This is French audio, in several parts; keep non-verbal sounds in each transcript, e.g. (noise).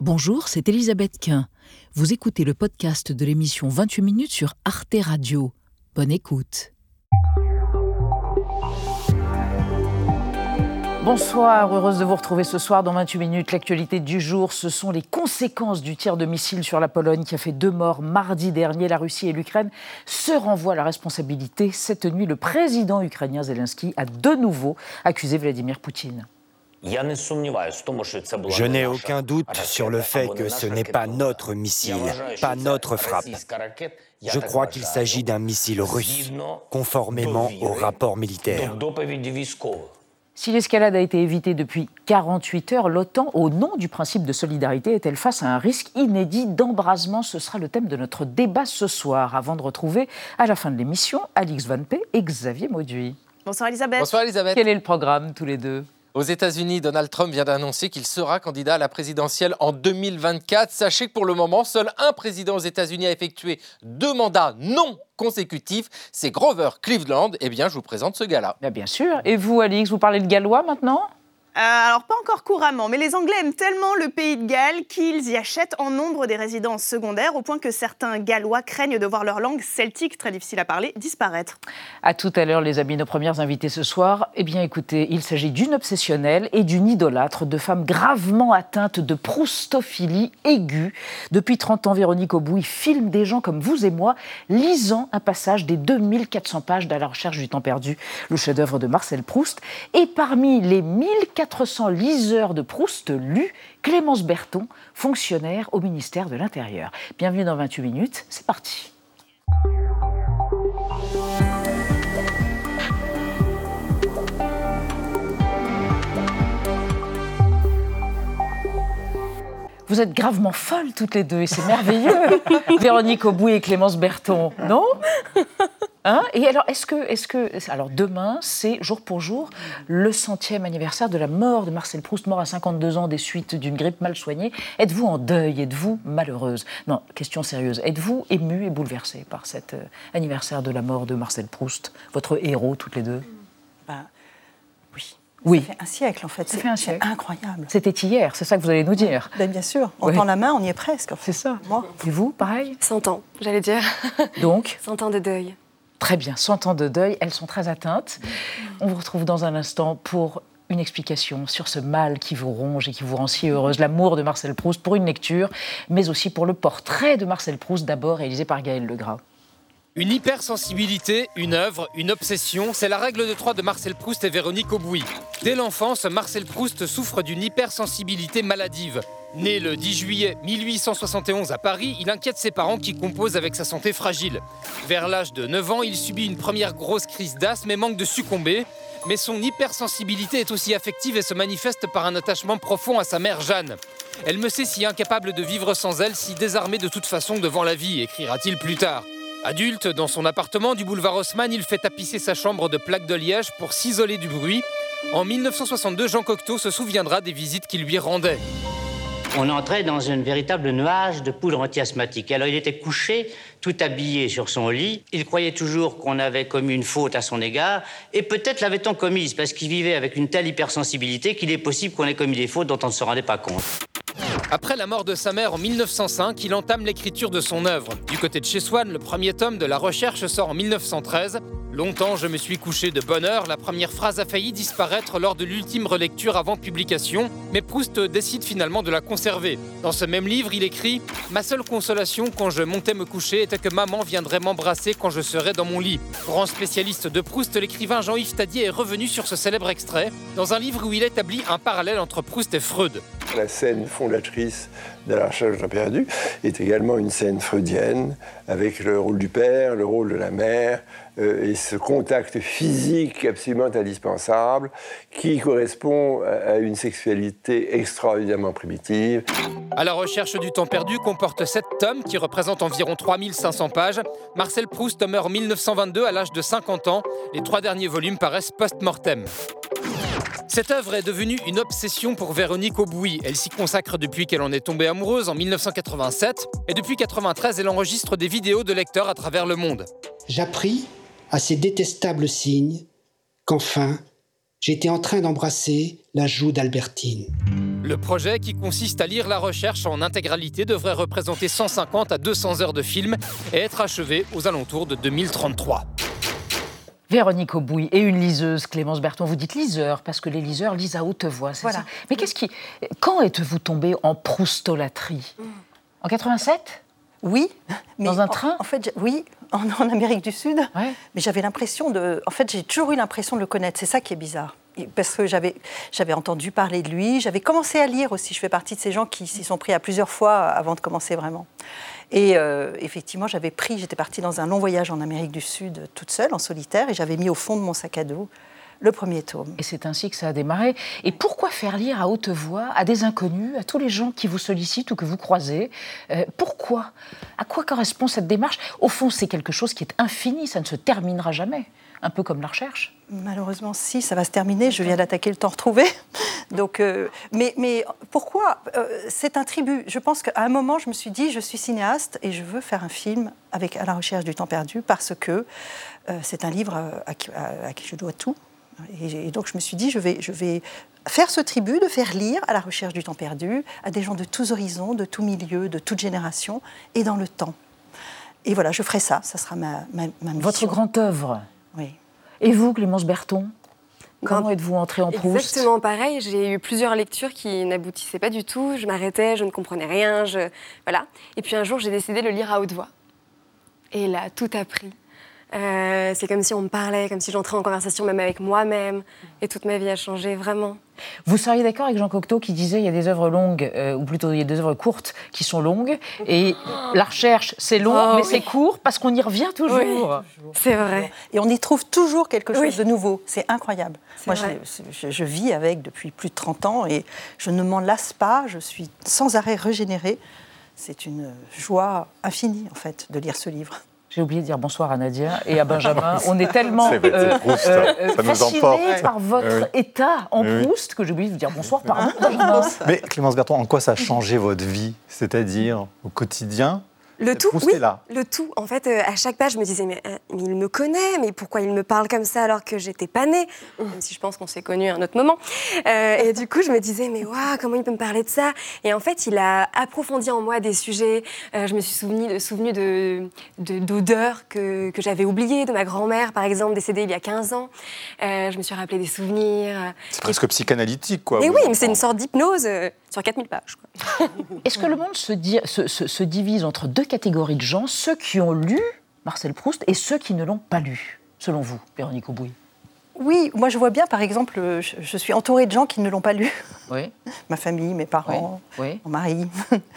Bonjour, c'est Elisabeth Quint. Vous écoutez le podcast de l'émission 28 minutes sur Arte Radio. Bonne écoute. Bonsoir, heureuse de vous retrouver ce soir dans 28 minutes. L'actualité du jour, ce sont les conséquences du tir de missile sur la Pologne qui a fait deux morts mardi dernier. La Russie et l'Ukraine se renvoient la responsabilité. Cette nuit, le président ukrainien Zelensky a de nouveau accusé Vladimir Poutine. Je n'ai aucun doute sur le fait que ce n'est pas notre missile, pas notre frappe. Je crois qu'il s'agit d'un missile russe, conformément au rapport militaire. Si l'escalade a été évitée depuis 48 heures, l'OTAN, au nom du principe de solidarité, est-elle face à un risque inédit d'embrasement? Ce sera le thème de notre débat ce soir, avant de retrouver à la fin de l'émission Alix Van P et Xavier Mauduit. Bonsoir Elisabeth. Bonsoir Elisabeth. Quel est le programme tous les deux? Aux États-Unis, Donald Trump vient d'annoncer qu'il sera candidat à la présidentielle en 2024. Sachez que pour le moment, seul un président aux États-Unis a effectué deux mandats non consécutifs. C'est Grover Cleveland. Eh bien, je vous présente ce gars-là. Bien sûr. Et vous, Alix, vous parlez de gallois maintenant? Euh, alors, pas encore couramment, mais les Anglais aiment tellement le pays de Galles qu'ils y achètent en nombre des résidences secondaires, au point que certains Gallois craignent de voir leur langue celtique, très difficile à parler, disparaître. À tout à l'heure, les amis, nos premières invitées ce soir. Eh bien, écoutez, il s'agit d'une obsessionnelle et d'une idolâtre, de femmes gravement atteintes de proustophilie aiguë. Depuis 30 ans, Véronique Aubouy filme des gens comme vous et moi lisant un passage des 2400 pages de la recherche du temps perdu, le chef-d'œuvre de Marcel Proust. Et parmi les 1400 400 liseurs de Proust lus, Clémence Berton, fonctionnaire au ministère de l'Intérieur. Bienvenue dans 28 minutes, c'est parti. Vous êtes gravement folles toutes les deux et c'est merveilleux. (laughs) Véronique Aubouy et Clémence Berton, non? Hein et alors, est-ce que, est que, alors demain, c'est jour pour jour le centième anniversaire de la mort de Marcel Proust, mort à 52 ans des suites d'une grippe mal soignée? Êtes-vous en deuil? Êtes-vous malheureuse? Non, question sérieuse. Êtes-vous émue et bouleversée par cet euh, anniversaire de la mort de Marcel Proust, votre héros toutes les deux? Bah, Oui. Oui. Ça fait un siècle en fait. Ça fait un siècle. Incroyable. C'était hier, c'est ça que vous allez nous dire. Ben, bien sûr. On tend la main, on y est presque. C'est ça. Moi. Et vous, pareil? 100 ans, j'allais dire. Donc? (laughs) 100 ans de deuil. Très bien, 100 ans de deuil, elles sont très atteintes. On vous retrouve dans un instant pour une explication sur ce mal qui vous ronge et qui vous rend si heureuse, l'amour de Marcel Proust, pour une lecture, mais aussi pour le portrait de Marcel Proust, d'abord réalisé par Gaël Legras. Une hypersensibilité, une œuvre, une obsession, c'est la règle de trois de Marcel Proust et Véronique Aubouy. Dès l'enfance, Marcel Proust souffre d'une hypersensibilité maladive. Né le 10 juillet 1871 à Paris, il inquiète ses parents qui composent avec sa santé fragile. Vers l'âge de 9 ans, il subit une première grosse crise d'asthme et manque de succomber. Mais son hypersensibilité est aussi affective et se manifeste par un attachement profond à sa mère Jeanne. Elle me sait si incapable de vivre sans elle, si désarmée de toute façon devant la vie, écrira-t-il plus tard. Adulte, dans son appartement du boulevard Haussmann, il fait tapisser sa chambre de plaques de liège pour s'isoler du bruit. En 1962, Jean Cocteau se souviendra des visites qu'il lui rendait. On entrait dans un véritable nuage de poudre anti-asthmatique. Alors il était couché, tout habillé sur son lit. Il croyait toujours qu'on avait commis une faute à son égard, et peut-être l'avait-on commise parce qu'il vivait avec une telle hypersensibilité qu'il est possible qu'on ait commis des fautes dont on ne se rendait pas compte. Après la mort de sa mère en 1905, il entame l'écriture de son œuvre. Du côté de chez Swann, le premier tome de La Recherche sort en 1913. Longtemps, je me suis couché de bonne heure. La première phrase a failli disparaître lors de l'ultime relecture avant publication, mais Proust décide finalement de la conserver. Dans ce même livre, il écrit Ma seule consolation quand je montais me coucher était que maman viendrait m'embrasser quand je serais dans mon lit. Grand spécialiste de Proust, l'écrivain Jean-Yves Tadier est revenu sur ce célèbre extrait dans un livre où il établit un parallèle entre Proust et Freud. De la recherche d'un perdu est également une scène freudienne avec le rôle du père, le rôle de la mère euh, et ce contact physique absolument indispensable qui correspond à une sexualité extraordinairement primitive. À la recherche du temps perdu comporte sept tomes qui représentent environ 3500 pages. Marcel Proust meurt en 1922 à l'âge de 50 ans. Les trois derniers volumes paraissent post-mortem. Cette œuvre est devenue une obsession pour Véronique Aubouy. Elle s'y consacre depuis qu'elle en est tombée amoureuse en 1987 et depuis 1993, elle enregistre des vidéos de lecteurs à travers le monde. J'appris à ces détestables signes qu'enfin j'étais en train d'embrasser la joue d'Albertine. Le projet, qui consiste à lire la recherche en intégralité, devrait représenter 150 à 200 heures de film et être achevé aux alentours de 2033. Véronique Aubouy et une liseuse, Clémence Berton. Vous dites liseur parce que les liseurs lisent à haute voix, c'est Voilà. ça Mais qu'est-ce qui. Quand êtes-vous tombé en proustolatrie En 87 Oui. Dans un train? En fait, oui, en, (laughs) en Amérique du Sud. Ouais. Mais j'avais l'impression de. En fait, j'ai toujours eu l'impression de le connaître. C'est ça qui est bizarre. Parce que j'avais, j'avais entendu parler de lui. J'avais commencé à lire aussi. Je fais partie de ces gens qui s'y sont pris à plusieurs fois avant de commencer vraiment. Et euh, effectivement, j'avais pris. J'étais partie dans un long voyage en Amérique du Sud, toute seule, en solitaire, et j'avais mis au fond de mon sac à dos le premier tome. Et c'est ainsi que ça a démarré. Et pourquoi faire lire à haute voix à des inconnus, à tous les gens qui vous sollicitent ou que vous croisez Euh, Pourquoi? À quoi correspond cette démarche? Au fond, c'est quelque chose qui est infini, ça ne se terminera jamais. Un peu comme la recherche. Malheureusement, si, ça va se terminer. Je viens d'attaquer le temps retrouvé. (laughs) Donc, euh, mais, mais pourquoi Euh, C'est un tribut? Je pense qu'à un moment, je me suis dit, je suis cinéaste et je veux faire un film avec à la recherche du temps perdu parce que euh, c'est un livre à qui, à- à qui je dois tout. Et, et donc, je me suis dit, je vais, je vais faire ce tribut de faire lire à la recherche du temps perdu à des gens de tous horizons, de tous milieux, de toutes générations et dans le temps. Et voilà, je ferai ça. Ça sera ma, ma, ma mission. Votre grande œuvre. Oui. Et vous, Clémence Berton Comment êtes-vous entrée en Proust? Exactement pareil. J'ai eu plusieurs lectures qui n'aboutissaient pas du tout. Je m'arrêtais, je ne comprenais rien. Je... Voilà. Et puis un jour, j'ai décidé de le lire à haute voix. Et là, tout a pris. Euh, c'est comme si on me parlait, comme si j'entrais en conversation même avec moi-même. Et toute ma vie a changé, vraiment. Vous seriez d'accord avec Jean Cocteau qui disait il y a des œuvres longues, euh, ou plutôt il y a des œuvres courtes qui sont longues, et la recherche c'est long, Oh, mais oui. c'est court parce qu'on y revient toujours. C'est vrai. Et on y trouve toujours quelque chose Oui. de nouveau. C'est incroyable. Moi, je- je vis avec depuis plus de 30 ans et je ne m'en lasse pas. Je suis sans arrêt régénérée. C'est une joie infinie, en fait, de lire ce livre. J'ai oublié de dire bonsoir à Nadia et à Benjamin. (laughs) On est tellement euh, Proust. euh, Ça nous fascinés par votre Oui. état en Oui. Proust que j'ai oublié de vous dire bonsoir, pardon, (laughs) Benjamin. Mais Clémence Berton, en quoi ça a changé votre vie C'est-à-dire au quotidien Le tout, oui, là. le tout. En fait, euh, à chaque page, je me disais, mais, euh, mais il me connaît, mais pourquoi il me parle comme ça alors que j'étais pas née? Même si je pense qu'on s'est connus à un autre moment. Euh, et du coup, je me disais, mais waouh, comment il peut me parler de ça? Et en fait, il a approfondi en moi des sujets. Euh, je me suis souvenu, souvenu de, de- d'odeurs que, que j'avais oubliées, de ma grand-mère, par exemple, décédée il y a 15 ans. Euh, je me suis rappelé des souvenirs. C'est presque psychanalytique, quoi. Mais oui, mais c'est une sorte d'hypnose euh, sur 4000 pages. (laughs) Est-ce que le monde se, di- se- se- se divise entre deux catégories de gens, ceux qui ont lu Marcel Proust et ceux qui ne l'ont pas lu, selon vous, Véronique Aubouy? Oui, moi, je vois bien, par exemple, euh, je, je suis entourée de gens qui ne l'ont pas lu. Oui. (laughs) Ma famille, mes parents, oui. mon mari.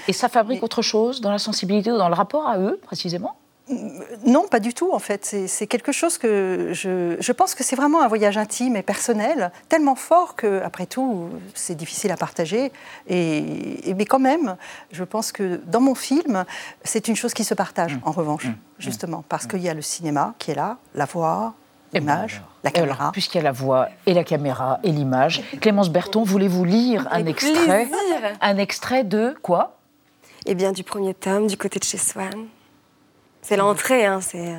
Et ça fabrique autre chose dans la sensibilité ou dans le rapport à eux, précisément? Non, pas du tout, en fait. C'est- quelque chose que je, je pense que c'est vraiment un voyage intime et personnel, tellement fort que, après tout, c'est difficile à partager. Et, et- mais quand même, je pense que dans mon film, c'est une chose qui se partage, Mmh. en revanche, justement, parce qu'il y a le cinéma qui est là, la voix, ben l'image, la caméra. Puisqu'il y a la voix et la caméra et l'image, Clémence Berton, voulez-vous lire un Avec extrait plaisir. Un extrait de quoi? Eh bien, du premier tome, du côté de chez Swann. C'est l'entrée, hein, c'est...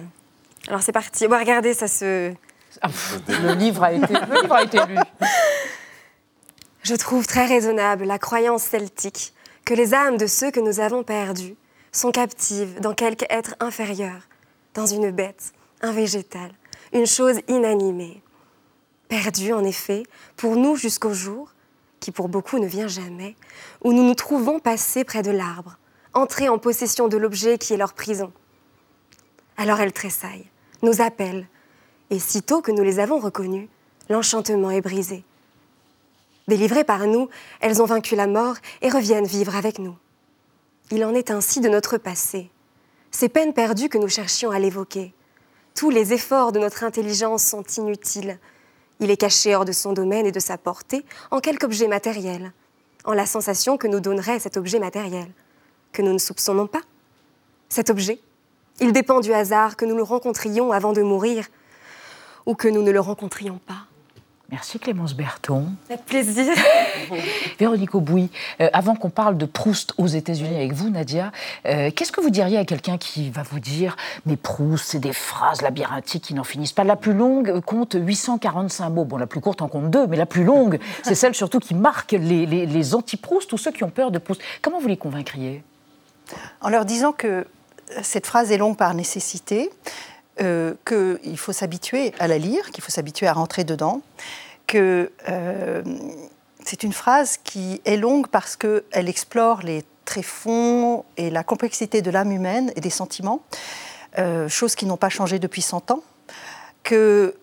Alors c'est parti. Bon, regardez, ça se... Ah, le, livre a été, le livre a été lu. (laughs) Je trouve très raisonnable la croyance celtique que les âmes de ceux que nous avons perdus sont captives dans quelque être inférieur, dans une bête, un végétal, une chose inanimée. Perdus, en effet, pour nous jusqu'au jour, qui pour beaucoup ne vient jamais, où nous nous trouvons passés près de l'arbre, entrés en possession de l'objet qui est leur prison. Alors elles tressaillent, nous appellent, et sitôt que nous les avons reconnus, l'enchantement est brisé. Délivrées par nous, elles ont vaincu la mort et reviennent vivre avec nous. Il en est ainsi de notre passé. Ces peines perdues que nous cherchions à l'évoquer. Tous les efforts de notre intelligence sont inutiles. Il est caché hors de son domaine et de sa portée en quelque objet matériel, en la sensation que nous donnerait cet objet matériel, que nous ne soupçonnons pas. Cet objet, il dépend du hasard que nous le rencontrions avant de mourir ou que nous ne le rencontrions pas. Merci Clémence Berton. Avec plaisir. (laughs) Véronique Aubouy, euh, avant qu'on parle de Proust aux États-Unis avec vous, Nadia, euh, qu'est-ce que vous diriez à quelqu'un qui va vous dire Mais Proust, c'est des phrases labyrinthiques qui n'en finissent pas. La plus longue compte 845 mots. Bon, la plus courte en compte deux, mais la plus longue, (laughs) c'est celle surtout qui marque les, les, les anti-Proust ou ceux qui ont peur de Proust. Comment vous les convaincriez? En leur disant que cette phrase est longue par nécessité, euh, qu'il faut s'habituer à la lire, qu'il faut s'habituer à rentrer dedans, que euh, c'est une phrase qui est longue parce qu'elle explore les tréfonds et la complexité de l'âme humaine et des sentiments, euh, choses qui n'ont pas changé depuis 100 ans, qu'elle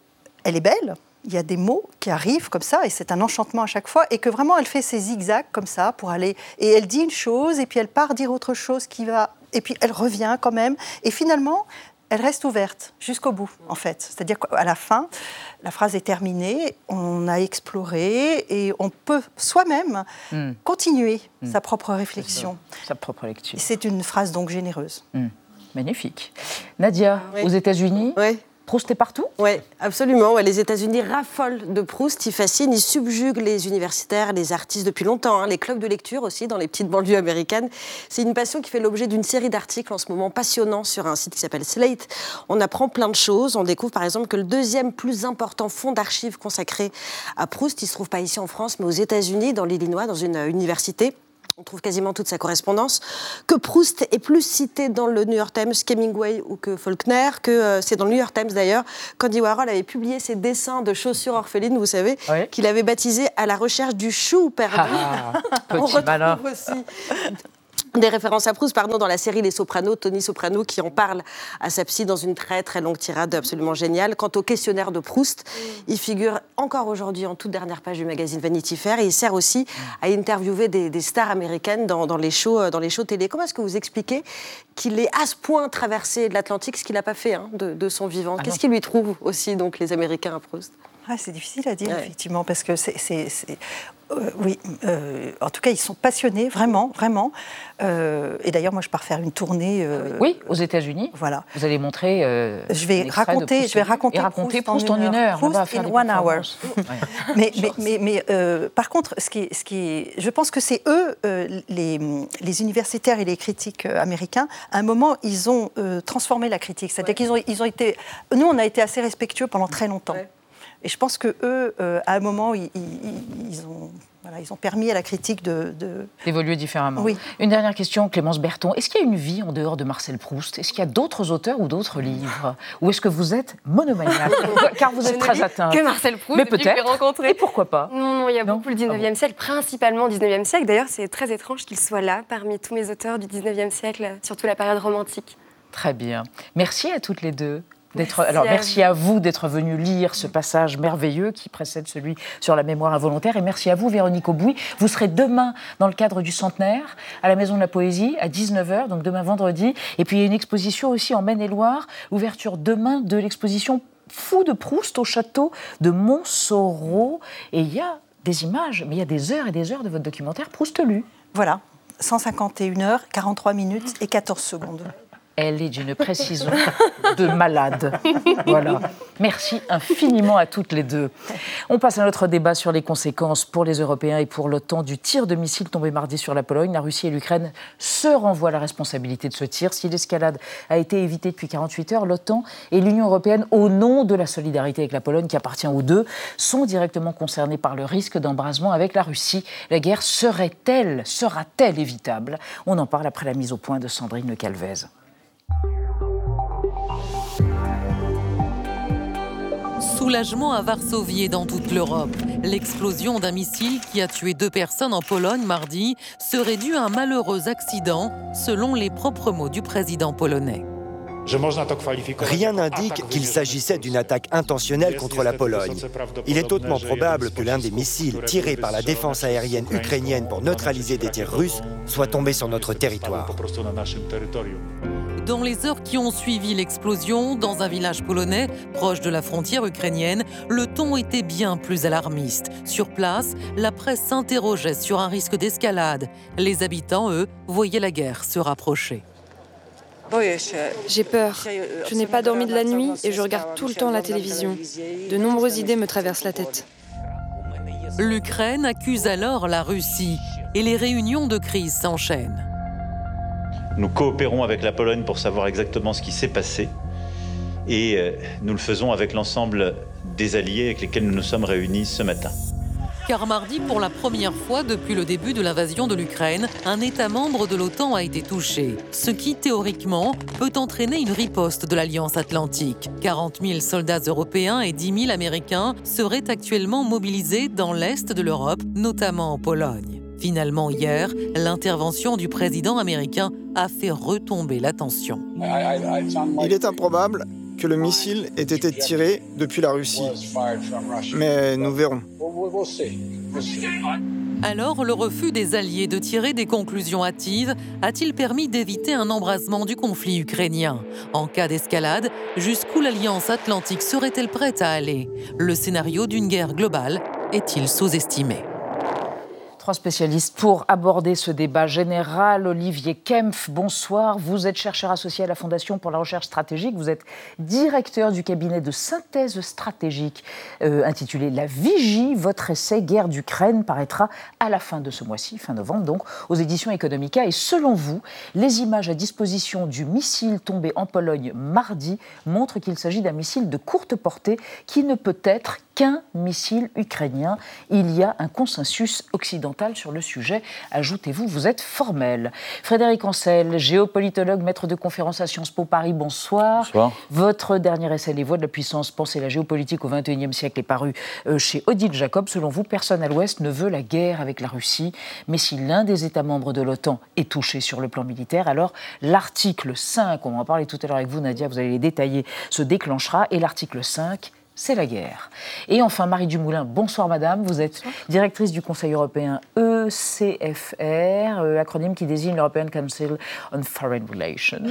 est belle, il y a des mots qui arrivent comme ça, et c'est un enchantement à chaque fois, et que vraiment elle fait ses zigzags comme ça pour aller, et elle dit une chose, et puis elle part dire autre chose qui va, et puis elle revient quand même, et finalement, elle reste ouverte jusqu'au bout, en fait. C'est-à-dire qu'à la fin, la phrase est terminée, on a exploré et on peut soi-même mm. continuer mm. sa propre réflexion. Sa propre lecture. C'est une phrase donc généreuse. Mm. Magnifique. Nadia, aux États-Unis, oui. Proust est partout Oui, absolument. Les États-Unis raffolent de Proust, ils fascinent, ils subjuguent les universitaires, les artistes depuis longtemps, hein. les clubs de lecture aussi dans les petites banlieues américaines. C'est une passion qui fait l'objet d'une série d'articles en ce moment passionnants sur un site qui s'appelle Slate. On apprend plein de choses. On découvre par exemple que le deuxième plus important fonds d'archives consacré à Proust, il se trouve pas ici en France, mais aux États-Unis, dans l'Illinois, dans une université on trouve quasiment toute sa correspondance, que Proust est plus cité dans le New York Times qu'Hemingway ou que Faulkner, que euh, c'est dans le New York Times d'ailleurs, qu'Andy Warhol avait publié ses dessins de chaussures orphelines, vous savez, qu'il avait baptisé à la recherche du chou perdu. Ah, (laughs) on retrouve aussi des références à Proust, pardon, dans la série Les Sopranos, Tony Soprano qui en parle à sa psy dans une très très longue tirade absolument géniale. Quant au questionnaire de Proust, il figure encore aujourd'hui en toute dernière page du magazine Vanity Fair et il sert aussi à interviewer des, stars américaines dans, les shows, euh, dans les shows télé. Comment est-ce que vous expliquez qu'il est à ce point traversé de l'Atlantique, ce qu'il n'a pas fait hein, de, son vivant? Ah Qu'est-ce qui lui trouve aussi donc les Américains à Proust? Ah, c'est difficile à dire, effectivement, parce que c'est. Euh, oui, euh, en tout cas, ils sont passionnés, vraiment, vraiment. Euh, et d'ailleurs, moi, je pars faire une tournée. oui, aux États-Unis. Voilà. Vous allez montrer. je vais raconter, je vais raconter, et raconter Proust, en une heure. Proust in one hour. (laughs) mais, mais, mais, par contre, ce qui, ce qui, je pense que c'est eux, les, les, universitaires et les critiques américains. À un moment, ils ont transformé la critique. C'est-à-dire qu'ils ont, ils ont été. Nous, on a été assez respectueux pendant très longtemps. Et je pense que eux, euh, à un moment, ils, ont, voilà, ils ont permis à la critique de d'évoluer différemment. Oui. Une dernière question, Clémence Berton. Est-ce qu'il y a une vie en dehors de Marcel Proust? Est-ce qu'il y a d'autres auteurs ou d'autres livres? Ou est-ce que vous êtes monomaniaque? (laughs) Car vous êtes très atteint. Que Marcel Proust. Mais peut-être. rencontrer. Et pourquoi pas? Non, non, il y a beaucoup le 19e siècle, principalement le 19e siècle. D'ailleurs, c'est très étrange qu'il soit là parmi tous mes auteurs du 19e siècle, surtout la période romantique. Très bien. Merci à toutes les deux. Merci alors merci à vous d'être venu lire ce passage merveilleux qui précède celui sur la mémoire involontaire et merci à vous Véronique Aubouy. Vous serez demain dans le cadre du centenaire à la Maison de la Poésie à 19h, donc demain vendredi. Et puis il y a une exposition aussi en Maine-et-Loire, ouverture demain de l'exposition Fou de Proust au château de Montsoreau. Et il y a des images, mais il y a des heures et des heures de votre documentaire Proust lu. Voilà, 151 heures, 43 minutes et 14 secondes elle est d'une précision de malade. Voilà. Merci infiniment à toutes les deux. On passe à notre débat sur les conséquences pour les Européens et pour l'OTAN du tir de missiles tombé mardi sur la Pologne. La Russie et l'Ukraine se renvoient la responsabilité de ce tir. Si l'escalade a été évitée depuis 48 heures, l'OTAN et l'Union européenne, au nom de la solidarité avec la Pologne qui appartient aux deux, sont directement concernés par le risque d'embrasement avec la Russie. La guerre serait-elle, sera-t-elle évitable? On en parle après la mise au point de Sandrine Le Calvez. Soulagement à Varsovie et dans toute l'Europe. L'explosion d'un missile qui a tué deux personnes en Pologne mardi serait due à un malheureux accident, selon les propres mots du président polonais. Rien n'indique qu'il s'agissait d'une attaque intentionnelle contre la Pologne. Il est hautement probable que l'un des missiles tirés par la défense aérienne ukrainienne pour neutraliser des tirs russes soit tombé sur notre territoire. Dans les heures qui ont suivi l'explosion, dans un village polonais proche de la frontière ukrainienne, le ton était bien plus alarmiste. Sur place, la presse s'interrogeait sur un risque d'escalade. Les habitants, eux, voyaient la guerre se rapprocher. J'ai peur. Je n'ai pas dormi de la nuit et je regarde tout le temps la télévision. De nombreuses idées me traversent la tête. L'Ukraine accuse alors la Russie et les réunions de crise s'enchaînent. Nous coopérons avec la Pologne pour savoir exactement ce qui s'est passé et euh, nous le faisons avec l'ensemble des alliés avec lesquels nous nous sommes réunis ce matin. Car mardi, pour la première fois depuis le début de l'invasion de l'Ukraine, un État membre de l'OTAN a été touché, ce qui théoriquement peut entraîner une riposte de l'Alliance atlantique. 40 000 soldats européens et 10 000 Américains seraient actuellement mobilisés dans l'Est de l'Europe, notamment en Pologne. Finalement, hier, l'intervention du président américain a fait retomber la tension. Il est improbable que le missile ait été tiré depuis la Russie. Mais nous verrons. Alors, le refus des Alliés de tirer des conclusions hâtives a-t-il permis d'éviter un embrasement du conflit ukrainien? En cas d'escalade, jusqu'où l'Alliance atlantique serait-elle prête à aller? Le scénario d'une guerre globale est-il sous-estimé? Trois spécialistes pour aborder ce débat général. Olivier Kempf, bonsoir. Vous êtes chercheur associé à la Fondation pour la recherche stratégique. Vous êtes directeur du cabinet de synthèse stratégique euh, intitulé La Vigie. Votre essai Guerre d'Ukraine paraîtra à la fin de ce mois-ci, fin novembre donc, aux éditions Economica. Et selon vous, les images à disposition du missile tombé en Pologne mardi montrent qu'il s'agit d'un missile de courte portée qui ne peut être qu'un missile ukrainien. Il y a un consensus occidental sur le sujet. Ajoutez-vous, vous êtes formel. Frédéric Ancel, géopolitologue, maître de conférence à Sciences Po Paris, bonsoir. Bonsoir. Votre dernier essai, Les voies de la puissance, penser la géopolitique au XXIe siècle, est paru euh, chez Odile Jacob. Selon vous, personne à l'Ouest ne veut la guerre avec la Russie. Mais si l'un des États membres de l'OTAN est touché sur le plan militaire, alors l'article 5, on va en parler tout à l'heure avec vous, Nadia, vous allez les détailler, se déclenchera. Et l'article 5 c'est la guerre. Et enfin, Marie Dumoulin, bonsoir madame, vous êtes directrice du Conseil européen ECFR, euh, acronyme qui désigne l'European Council on Foreign Relations.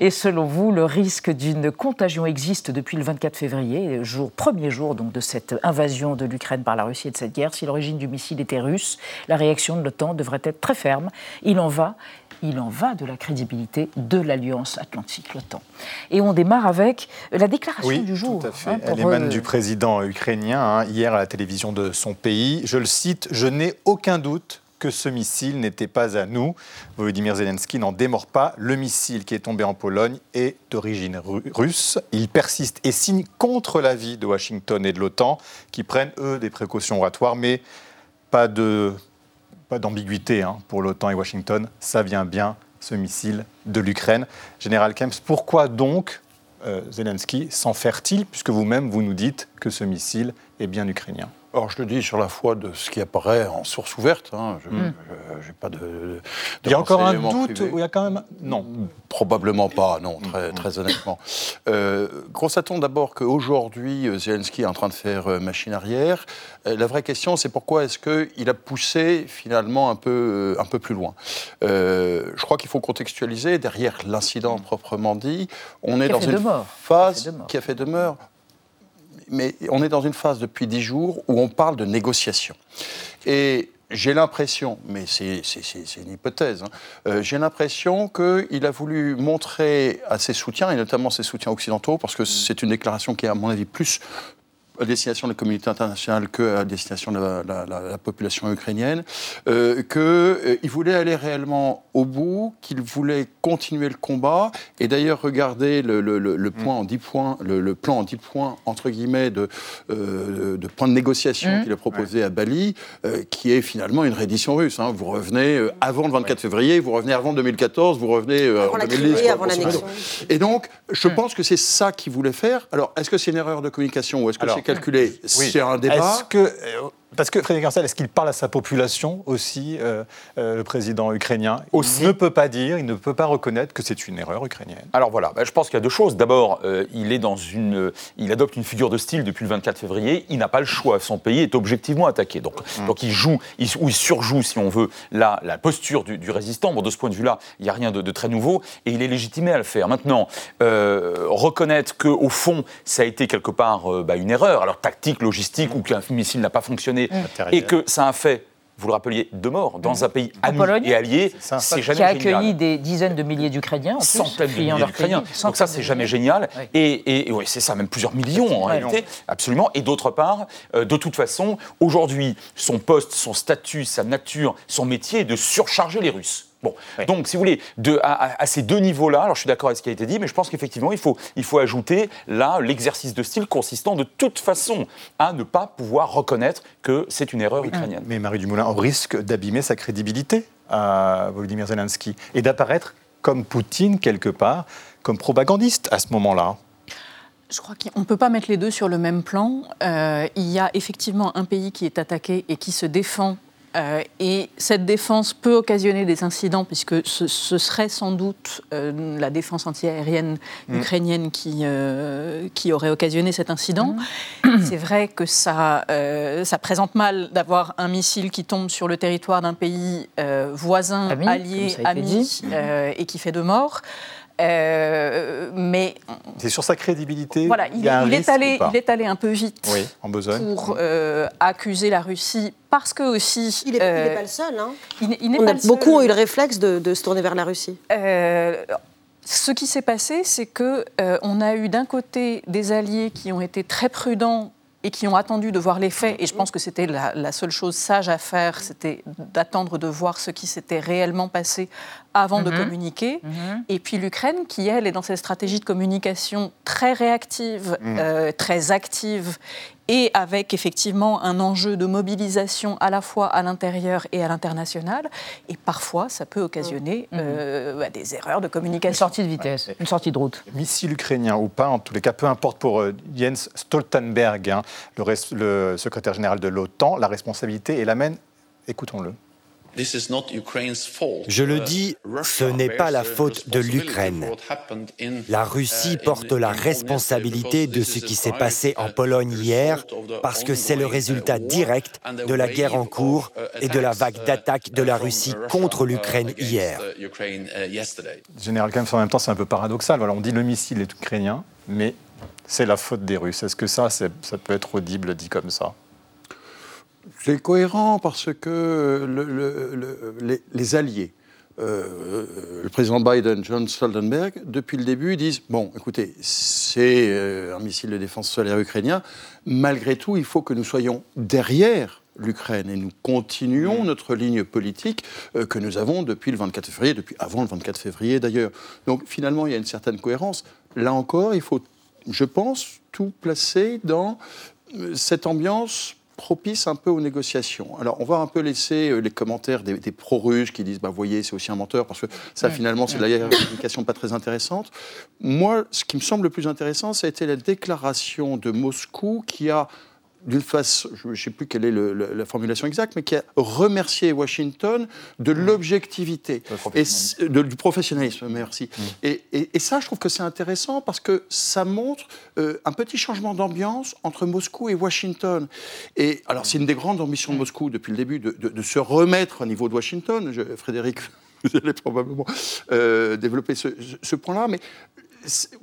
Et selon vous, le risque d'une contagion existe depuis le 24 février, jour, premier jour donc, de cette invasion de l'Ukraine par la Russie et de cette guerre. Si l'origine du missile était russe, la réaction de l'OTAN devrait être très ferme. Il en va il en va de la crédibilité de l'Alliance Atlantique, l'OTAN. Et on démarre avec la déclaration du jour. Tout à fait. Elle émane du président ukrainien hein, hier à la télévision de son pays. Je le cite Je n'ai aucun doute que ce missile n'était pas à nous. Volodymyr Zelensky n'en démord pas. Le missile qui est tombé en Pologne est d'origine russe. Il persiste et signe contre l'avis de Washington et de l'OTAN, qui prennent, eux, des précautions oratoires, mais pas de pas d'ambiguïté hein, pour l'OTAN et Washington, ça vient bien, ce missile, de l'Ukraine. Général Kempf, pourquoi donc euh, Zelensky s'en fait-il, puisque vous-même, vous nous dites que ce missile est bien ukrainien? Alors je le dis sur la foi de ce qui apparaît en source ouverte. Hein. Je n'ai hmm. pas de, de, Il y a encore un doute Il y a quand même non. Probablement pas. Non, très, hmm. très honnêtement. Euh, constatons d'abord qu'aujourd'hui Zelensky est en train de faire euh, machine arrière. Euh, la vraie question, c'est pourquoi est-ce qu'il a poussé finalement un peu, un peu plus loin? je crois qu'il faut contextualiser derrière l'incident proprement dit. On est dans une phase qui a fait de mort mais on est dans une phase depuis dix jours où on parle de négociation. Et j'ai l'impression, mais c'est une hypothèse, hein, euh, j'ai l'impression qu'il a voulu montrer à ses soutiens, et notamment ses soutiens occidentaux, parce que c'est une déclaration qui est à mon avis plus à destination de la communauté internationale qu'à destination de la, population ukrainienne, euh, qu'il euh, voulait aller réellement au bout, qu'il voulait continuer le combat. Et d'ailleurs, regardez le, le, point en 10 points, le, plan en 10 points, entre guillemets, de, euh, de point de négociation mmh. qu'il a proposé à Bali, euh, qui est finalement une réédition russe. Hein. Vous revenez avant le 24 février, vous revenez avant 2014, vous revenez avant en 2010. Avant et donc, je mmh. pense que c'est ça qu'il voulait faire. Alors, est-ce que c'est une erreur de communication ou est-ce que c'est calculé C'est un débat. Est-ce que euh, parce que Frédéric Ancel, est-ce qu'il parle à sa population aussi, euh, euh, le président ukrainien? Il ne peut pas dire, il ne peut pas reconnaître que c'est une erreur ukrainienne. Alors voilà, bah, je pense qu'il y a deux choses. D'abord, euh, il est dans une, il adopte une figure de style depuis le 24 février. Il n'a pas le choix. Son pays est objectivement attaqué. Donc, mm. donc il joue, il, ou il surjoue, si on veut, la, la posture du, résistant. Bon, de ce point de vue-là, il n'y a rien de, très nouveau et il est légitimé à le faire. Maintenant, reconnaître que au fond, ça a été quelque part bah, une erreur, alors tactique, logistique, ou qu'un missile n'a pas fonctionné Et que ça a fait vous le rappeliez, de morts dans un pays ami et allié, c'est jamais génial. Qui a accueilli des dizaines de milliers d'Ukrainiens, centaines de milliers d'Ukrainiens. Donc ça, c'est jamais génial. Et, et, c'est ça, même plusieurs millions en réalité, absolument. Et d'autre part, euh, de toute façon, aujourd'hui, son poste, son statut, sa nature, son métier est de surcharger les Russes. Bon, donc si vous voulez, de, à, ces deux niveaux-là, alors je suis d'accord avec ce qui a été dit, mais je pense qu'effectivement, il faut, il faut ajouter là l'exercice de style consistant de toute façon à ne pas pouvoir reconnaître que c'est une erreur ukrainienne. Mais Marie Dumoulin, on risque d'abîmer sa crédibilité à Volodymyr Zelensky et d'apparaître comme Poutine quelque part, comme propagandiste à ce moment-là. Je crois qu'on ne peut pas mettre les deux sur le même plan. Euh, il y a effectivement un pays qui est attaqué et qui se défend euh, et cette défense peut occasionner des incidents, puisque ce, serait sans doute euh, la défense antiaérienne mm. ukrainienne qui, euh, qui aurait occasionné cet incident. Mm. C'est vrai que ça, ça présente mal d'avoir un missile qui tombe sur le territoire d'un pays voisin, allié, ami, et qui fait de morts. Mais c'est sur sa crédibilité. Voilà, il, est, allé, il est allé un peu vite en pour accuser la Russie parce que aussi. Il n'est euh, pas le seul. Hein. Il, beaucoup ont eu le réflexe de, se tourner vers la Russie. Euh, ce qui s'est passé, c'est que euh, on a eu d'un côté des alliés qui ont été très prudents et qui ont attendu de voir les faits. Et je pense que c'était la, seule chose sage à faire, c'était d'attendre de voir ce qui s'était réellement passé avant de mhm. communiquer. Mhm. Et puis l'Ukraine, qui elle est dans cette stratégie de communication très réactive, mhm. très active et avec effectivement un enjeu de mobilisation à la fois à l'intérieur et à l'international. Et parfois, ça peut occasionner euh, bah, des erreurs de communication. Une sortie de vitesse, une sortie de route. Missile ukrainien ou pas, en tous les cas, peu importe pour euh, Jens Stoltenberg, hein, le, le secrétaire général de l'OTAN, la responsabilité est la même. Écoutons-le. Je le dis, ce n'est pas la faute de l'Ukraine. La Russie porte la responsabilité de ce qui s'est passé en Pologne hier parce que c'est le résultat direct de la guerre en cours et de la vague d'attaques de la Russie contre l'Ukraine hier. Général Kempf, en même temps, c'est un peu paradoxal. Voilà, on dit le missile est ukrainien, mais c'est la faute des Russes. Est-ce que ça, ça peut être audible dit comme ça? C'est cohérent parce que les, alliés, euh, le président Biden, John Stoltenberg, depuis le début disent bon, écoutez, c'est euh, un missile de défense solaire ukrainien. Malgré tout, il faut que nous soyons derrière l'Ukraine et nous continuons mmh. notre ligne politique euh, que nous avons depuis le 24 février, depuis avant le 24 février d'ailleurs. Donc finalement, il y a une certaine cohérence. Là encore, il faut, je pense, tout placer dans cette ambiance propice un peu aux négociations. Alors, on va un peu laisser euh, les commentaires des, pro-russes qui disent, bah, voyez, c'est aussi un menteur, parce que ça, finalement, c'est d'ailleurs une communication pas très intéressante. Moi, ce qui me semble le plus intéressant, ça a été la déclaration de Moscou qui a d'une façon, je ne sais plus quelle est la formulation exacte, mais qui a remercié Washington de l'objectivité et du professionnalisme. Merci. Mmh. Et, ça, je trouve que c'est intéressant parce que ça montre euh, un petit changement d'ambiance entre Moscou et Washington. Et alors, c'est une des grandes ambitions de Moscou depuis le début de, se remettre au niveau de Washington. Frédéric, (laughs) vous allez probablement euh, développer ce, ce point-là, mais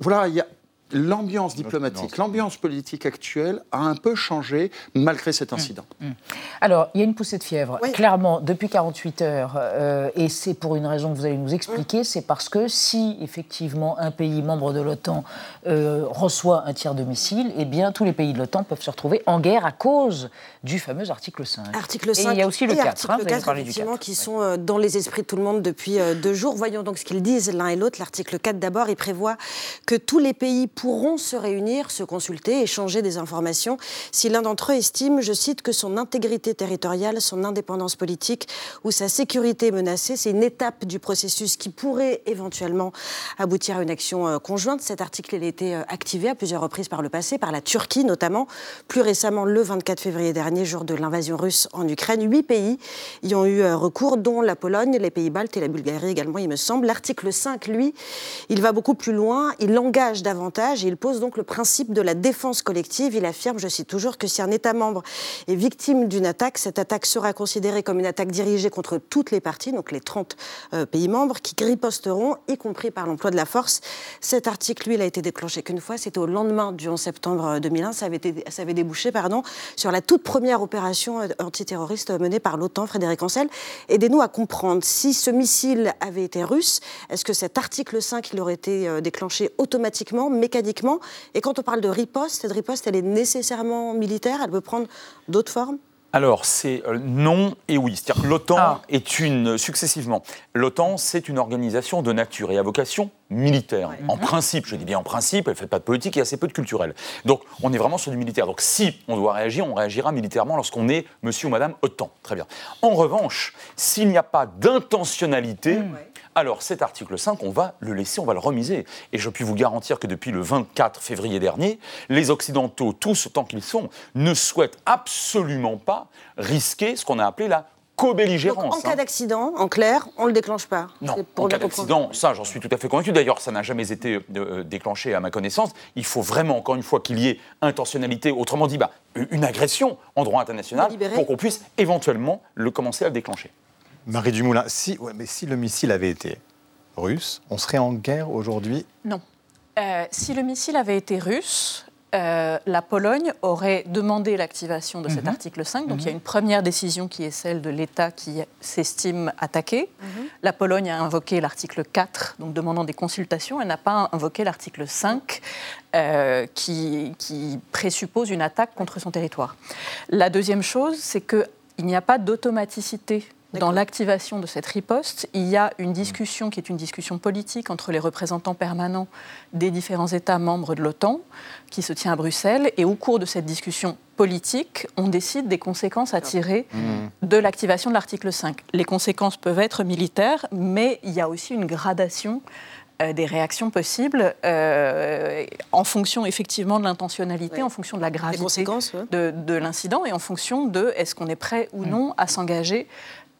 voilà, il y a l'ambiance diplomatique, l'ambiance politique actuelle a un peu changé malgré cet incident. Mmh, mmh. Alors, il y a une poussée de fièvre. Clairement, depuis 48 heures, euh, et c'est pour une raison que vous allez nous expliquer, c'est parce que si effectivement un pays membre de l'OTAN euh, reçoit un tir de missile, eh bien tous les pays de l'OTAN peuvent se retrouver en guerre à cause du fameux article 5. Article 5 et il y a aussi le 4, hein, 4 effectivement, qui sont euh, dans les esprits de tout le monde depuis deux jours. Voyons donc ce qu'ils disent l'un et l'autre. L'article 4 d'abord, il prévoit que tous les pays pourront se réunir, se consulter, échanger des informations si l'un d'entre eux estime, je cite, que son intégrité territoriale, son indépendance politique ou sa sécurité est menacée. C'est une étape du processus qui pourrait éventuellement aboutir à une action euh, conjointe. Cet article a été euh, activé à plusieurs reprises par le passé, par la Turquie notamment, plus récemment le 24 février dernier, jour de l'invasion russe en Ukraine. Huit pays y ont eu euh, recours, dont la Pologne, les pays baltes et la Bulgarie également, il me semble. L'article 5, lui, il va beaucoup plus loin, il engage davantage et il pose donc le principe de la défense collective. Il affirme, je cite toujours, que si un État membre est victime d'une attaque, cette attaque sera considérée comme une attaque dirigée contre toutes les parties, donc les 30 euh, pays membres, qui riposteront, y compris par l'emploi de la force. Cet article, lui, il a été déclenché qu'une fois, c'était au lendemain du 11 septembre 2001. Ça avait, été, ça avait débouché pardon, sur la toute première opération euh, antiterroriste menée par l'OTAN, Frédéric Ancel. Aidez-nous à comprendre, si ce missile avait été russe, est-ce que cet article 5, il aurait été euh, déclenché automatiquement, mécaniquement Et quand on parle de riposte, cette riposte, elle est nécessairement militaire, elle peut prendre d'autres formes? Alors, c'est euh, non et oui. C'est-à-dire que l'OTAN ah. est une, successivement, l'OTAN, c'est une organisation de nature et à vocation militaire. En principe, je dis bien en principe, elle ne fait pas de politique et assez peu de culturel. Donc, on est vraiment sur du militaire. Donc, si on doit réagir, on réagira militairement lorsqu'on est monsieur ou madame OTAN. Très bien. En revanche, s'il n'y a pas d'intentionnalité, mmh. Alors cet article 5, on va le laisser, on va le remiser. Et je puis vous garantir que depuis le 24 février dernier, les Occidentaux, tous autant qu'ils sont, ne souhaitent absolument pas risquer ce qu'on a appelé la co-belligérance. En cas hein. d'accident, en clair, on ne le déclenche pas. Non, en cas d'accident, ça j'en suis tout à fait convaincu. D'ailleurs, ça n'a jamais été euh, euh, déclenché à ma connaissance. Il faut vraiment, encore une fois, qu'il y ait intentionnalité, autrement dit, bah, une agression en droit international, pour qu'on puisse éventuellement le commencer à le déclencher. Marie Dumoulin, si, ouais, mais si le missile avait été russe, on serait en guerre aujourd'hui? Non. Euh, si le missile avait été russe, euh, la Pologne aurait demandé l'activation de cet mhm. article 5. Donc il y a mhm. une première décision qui est celle de l'État qui s'estime attaqué. Mhm. La Pologne a invoqué l'article 4, donc demandant des consultations. Elle n'a pas invoqué l'article 5, euh, qui, qui, présuppose une attaque contre son territoire. La deuxième chose, c'est qu'il n'y a pas d'automaticité dans l'activation de cette riposte, il y a une discussion qui est une discussion politique entre les représentants permanents des différents États membres de l'OTAN, qui se tient à Bruxelles. Et au cours de cette discussion politique, on décide des conséquences à tirer mmh. de l'activation de l'article 5. Les conséquences peuvent être militaires, mais il y a aussi une gradation euh, des réactions possibles euh, en fonction effectivement de l'intentionnalité, en fonction de la gravité de, de l'incident et en fonction de est-ce qu'on est prêt ou mmh. non à s'engager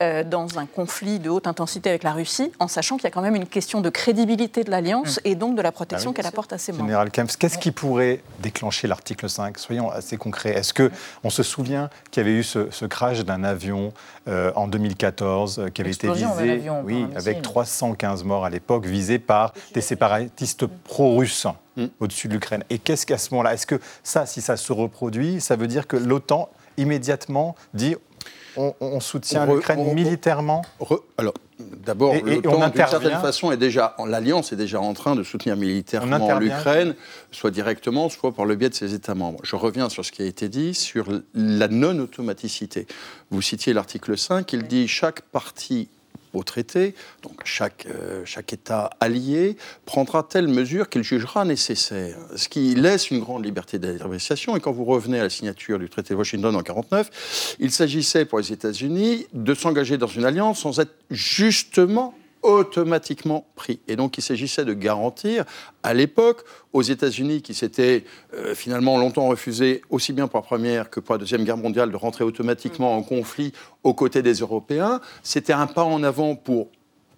euh, dans un conflit de haute intensité avec la Russie, en sachant qu'il y a quand même une question de crédibilité de l'alliance mm. et donc de la protection ah qu'elle apporte à ses membres. Général Kempf, qu'est-ce qui pourrait déclencher l'article 5 Soyons assez concrets. Est-ce que on se souvient qu'il y avait eu ce, crash d'un avion euh, en 2014 euh, qui avait été visé, oui, avec 315 morts à l'époque, visé par des séparatistes pro-russes mm. au-dessus de l'Ukraine. Et qu'est-ce qu'à ce moment-là Est-ce que ça, si ça se reproduit, ça veut dire que l'OTAN immédiatement dit on, soutient l'Ukraine militairement Alors, d'abord, l'OTAN, d'une certaine façon, est déjà, l'Alliance est déjà en train de soutenir militairement l'Ukraine, soit directement, soit par le biais de ses États membres. Je reviens sur ce qui a été dit sur la non-automaticité. Vous citiez l'article 5, il dit chaque partie au traité, donc chaque, euh, chaque État allié prendra telle mesure qu'il jugera nécessaire, ce qui laisse une grande liberté d'interprétation. Et quand vous revenez à la signature du traité de Washington en 1949, il s'agissait pour les États-Unis de s'engager dans une alliance sans être justement automatiquement pris. Et donc il s'agissait de garantir à l'époque aux États-Unis qui s'étaient euh, finalement longtemps refusé aussi bien pour la Première que pour la Deuxième Guerre mondiale de rentrer automatiquement en conflit aux côtés des Européens, c'était un pas en avant pour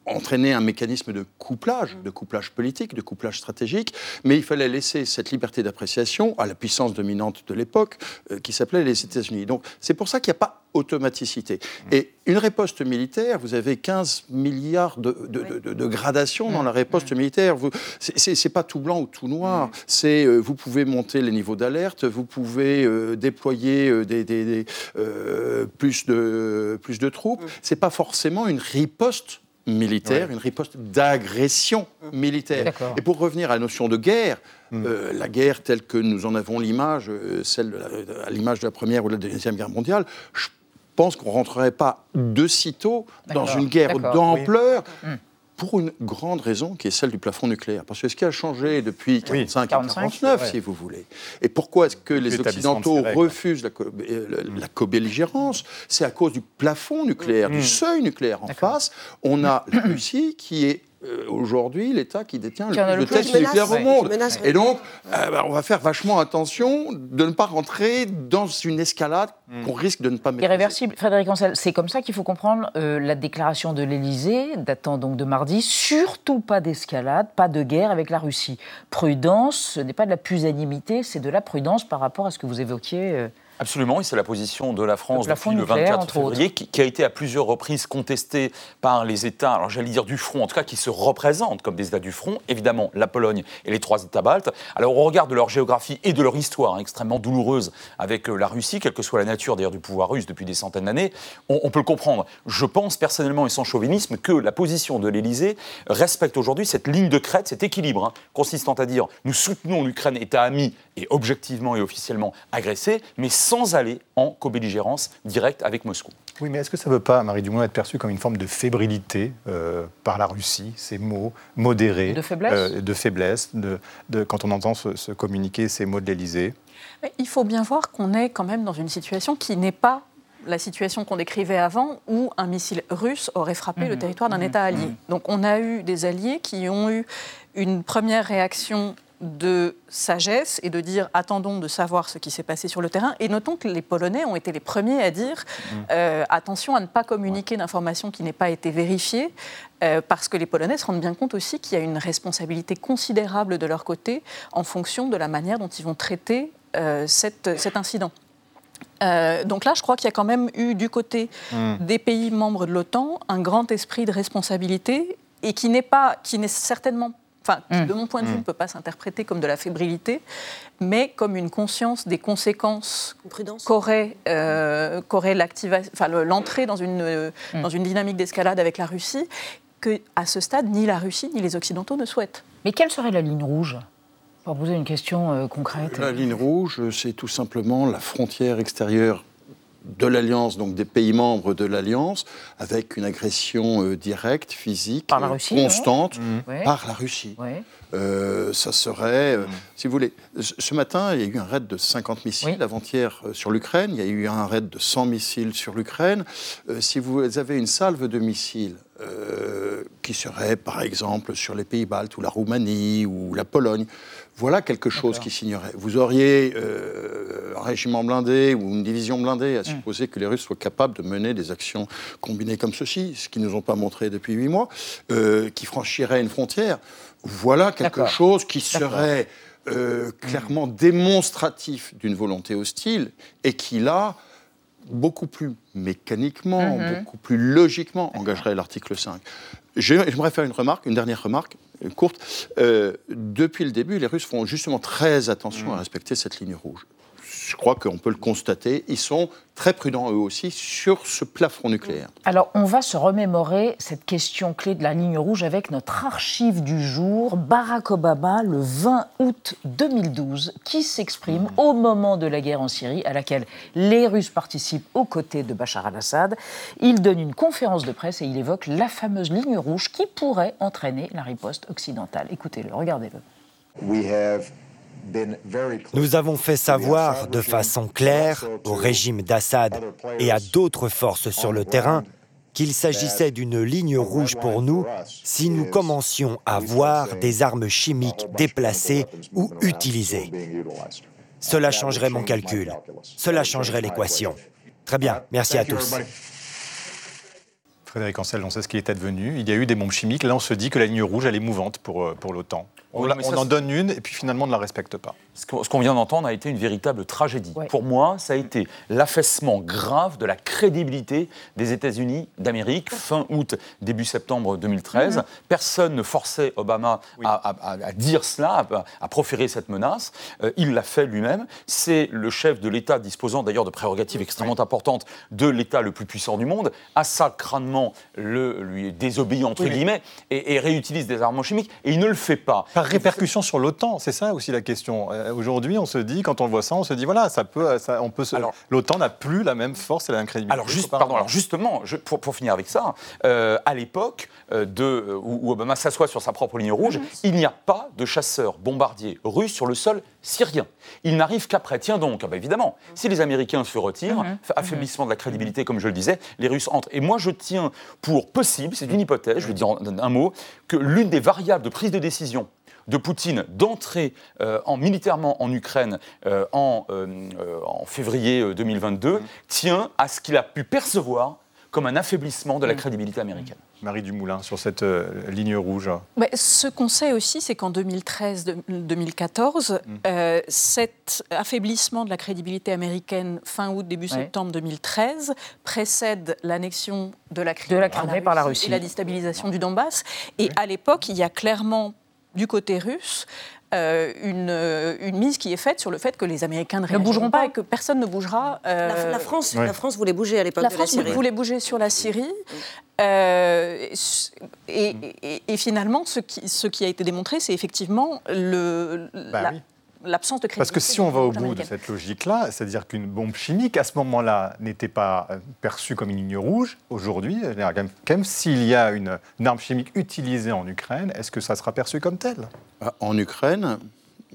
entraîner un mécanisme de couplage, de couplage politique, de couplage stratégique, mais il fallait laisser cette liberté d'appréciation à la puissance dominante de l'époque, euh, qui s'appelait les États-Unis. Donc c'est pour ça qu'il n'y a pas automaticité. Et une riposte militaire, vous avez 15 milliards de, de, gradations dans la riposte militaire. Ce n'est pas tout blanc ou tout noir. C'est euh, vous pouvez monter les niveaux d'alerte, vous pouvez euh, déployer des, plus, de, plus de troupes. C'est pas forcément une riposte militaire, une riposte d'agression militaire. Et pour revenir à la notion de guerre, hmm. euh, la guerre telle que nous en avons l'image, euh, celle à l'image de la Première ou de la Deuxième Guerre mondiale, je pense qu'on ne rentrerait pas de sitôt dans une guerre d'ampleur. Hmm pour une grande raison qui est celle du plafond nucléaire. Parce que ce qui a changé depuis 1945 et 1949, si vous voulez, et pourquoi est-ce que les Occidentaux refusent la, euh, la co-belligérance? C'est à cause du plafond nucléaire, du mm. seuil nucléaire en face. On a la Russie qui est euh, aujourd'hui l'État qui détient le le plus de tests nucléaires au monde. Et donc, euh, bah, on va faire vachement attention de ne pas rentrer dans une escalade qu'on risque de ne pas maîtriser. Irréversible. Frédéric Ancel, c'est comme ça qu'il faut comprendre euh, la déclaration de l'Élysée, datant donc de mardi. Surtout pas d'escalade, pas de guerre avec la Russie. Prudence, ce n'est pas de la pusillanimité, c'est de la prudence par rapport à ce que vous évoquiez. Absolument, et c'est la position de la France Le depuis le nucléaire, 24 entre autres. février, qui, qui a été à plusieurs reprises contestée par les États, alors j'allais dire du front, en tout cas qui se représentent comme des États du front, évidemment la Pologne et les trois États baltes. Alors au regard de leur géographie et de leur histoire hein, extrêmement douloureuse avec euh, la Russie, quelle que soit la nature d'ailleurs du pouvoir russe depuis des centaines d'années, on, on peut le comprendre. Je pense personnellement et sans chauvinisme que la position de l'Élysée respecte aujourd'hui cette ligne de crête, cet équilibre, hein, consistant à dire nous soutenons l'Ukraine, État ami et objectivement et officiellement agressé, mais sans aller en co-belligérance directe avec Moscou. Oui, mais est-ce que ça ne veut pas, Marie Dumont, être perçu comme une forme de fébrilité euh, par la Russie, ces mots modérés De faiblesse euh, de faiblesse, de, de- quand on entend se, se communiquer ces mots de l'Élysée? Il faut bien voir qu'on est quand même dans une situation qui n'est pas la situation qu'on décrivait avant, où un missile russe aurait frappé le territoire d'un État allié. Donc on a eu des alliés qui ont eu une première réaction de sagesse et de dire attendons de savoir ce qui s'est passé sur le terrain. Et notons que les Polonais ont été les premiers à dire euh, attention à ne pas communiquer d'informations qui n'aient pas été vérifiées, euh, parce que les Polonais se rendent bien compte aussi qu'il y a une responsabilité considérable de leur côté en fonction de la manière dont ils vont traiter euh, cette- cet incident. Euh, donc là, je crois qu'il y a quand même eu du côté Hmm. des pays membres de l'OTAN un grand esprit de responsabilité et qui n'est pas, qui n'est certainement, enfin, qui, de mon point de vue, ne peut pas s'interpréter comme de la fébrilité, mais comme une conscience des conséquences qu'aurait euh, enfin, l'entrée dans une, euh, dans une dynamique d'escalade avec la Russie, que à ce stade, ni la Russie ni les Occidentaux ne souhaitent. Mais quelle serait la ligne rouge? Pour poser une question euh, concrète. La ligne rouge, c'est tout simplement la frontière extérieure de l'Alliance, donc des pays membres de l'Alliance, avec une agression euh, directe, physique, Par la Russie, constante, par la Russie. Ouais. Euh, ça serait, euh, si vous voulez, ce matin, il y a eu un raid de 50 missiles, avant-hier sur l'Ukraine, il y a eu un raid de 100 missiles sur l'Ukraine. Si vous avez une salve de missiles qui serait, par exemple, sur les pays baltes, ou la Roumanie, ou la Pologne, voilà quelque chose qui signerait. Vous auriez euh, un régiment blindé ou une division blindée, à supposer que les Russes soient capables de mener des actions combinées comme ceci, ce qu'ils ne nous ont pas montré depuis huit mois, euh, qui franchirait une frontière. Voilà quelque chose qui serait euh, clairement démonstratif d'une volonté hostile et qui, là, beaucoup plus mécaniquement, Mhm. beaucoup plus logiquement, engagerait l'article 5. J'ai- J'aimerais faire une remarque, une dernière remarque, euh, courte. Euh, depuis le début, les Russes font justement très attention à respecter cette ligne rouge. Je crois qu'on peut le constater. Ils sont très prudents, eux aussi, sur ce plafond nucléaire. Alors, on va se remémorer cette question clé de la ligne rouge avec notre archive du jour, Barack Obama, le 20 août 2012, qui s'exprime au moment de la guerre en Syrie, à laquelle les Russes participent aux côtés de Bachar al-Assad. Il donne une conférence de presse et il évoque la fameuse ligne rouge qui pourrait entraîner la riposte occidentale. Écoutez-le, regardez-le. Nous avons fait savoir de façon claire au régime d'Assad et à d'autres forces sur le terrain qu'il s'agissait d'une ligne rouge pour nous si nous commencions à voir des armes chimiques déplacées ou utilisées. Cela changerait mon calcul. Cela changerait l'équation. Très bien, merci à tous. Frédéric Ancel, on sait ce qui est advenu. Il y a eu des bombes chimiques. Là, on se dit que la ligne rouge, elle est mouvante pour, euh, pour l'OTAN. On, Oui, la- mais on ça, en donne une et puis finalement on ne la respecte pas. Ce qu'on vient d'entendre a été une véritable tragédie. Pour moi, ça a été l'affaissement grave de la crédibilité des États-Unis d'Amérique fin août, début septembre 2013. Mhm. Personne ne forçait Obama à, à- à- à dire cela, à, à proférer cette menace. Euh, il l'a fait lui-même. C'est le chef de l'État disposant d'ailleurs de prérogatives extrêmement importantes de l'État le plus puissant du monde. Assad crânement le, lui est désobéi entre Oui, mais- guillemets et, et réutilise des armements chimiques et il ne le fait pas. Par répercussion sur l'OTAN, c'est ça aussi la question. Euh, Aujourd'hui, on se dit, quand on voit ça, on se dit voilà, ça peut, ça, on peut. se- L'OTAN n'a plus la même force et la même crédibilité. Alors, juste, qu'auparavant. pardon, alors justement, je- pour, pour finir avec ça, euh, à l'époque euh, de, où, où Obama s'assoit sur sa propre ligne rouge, il n'y a pas de chasseurs bombardiers russes sur le sol syrien. Il n'arrive qu'après. Tiens donc, ah bah évidemment, si les Américains se retirent, fa- affaiblissement de la crédibilité, comme je le disais, les Russes entrent. Et moi, je tiens pour possible, c'est une hypothèse, je vais dire en- un mot, que l'une des variables de prise de décision de Poutine d'entrer euh, en, militairement en Ukraine euh, en, euh, en février euh, 2022 tient à ce qu'il a pu percevoir comme un affaiblissement de la crédibilité américaine. Marie Dumoulin, sur cette euh, ligne rouge. Mais ce qu'on sait aussi, c'est qu'en 2013-2014, Mm. euh, cet affaiblissement de la crédibilité américaine fin août, début Ouais. septembre 2013 précède l'annexion de la Crimée, De la Crimée par la Russie. et la déstabilisation du Donbass. Et à l'époque, il y a clairement du côté russe euh, une, euh, une mise qui est faite sur le fait que les Américains ne, réagiront bougeront pas. et que personne ne bougera. La, euh, la France, Ouais. la France voulait bouger à l'époque la de France la Syrie. voulait bouger sur la Syrie. Euh, et, et- et finalement, ce qui, ce qui a été démontré, c'est effectivement le, Bah la- oui. L'absence de crédibilité. Parce que si on va au bout de cette logique-là, c'est-à-dire qu'une bombe chimique, à ce moment-là, n'était pas euh, perçue comme une ligne rouge, aujourd'hui, quand même, s'il y a une, une arme chimique utilisée en Ukraine, est-ce que ça sera perçu comme tel Ah, En Ukraine,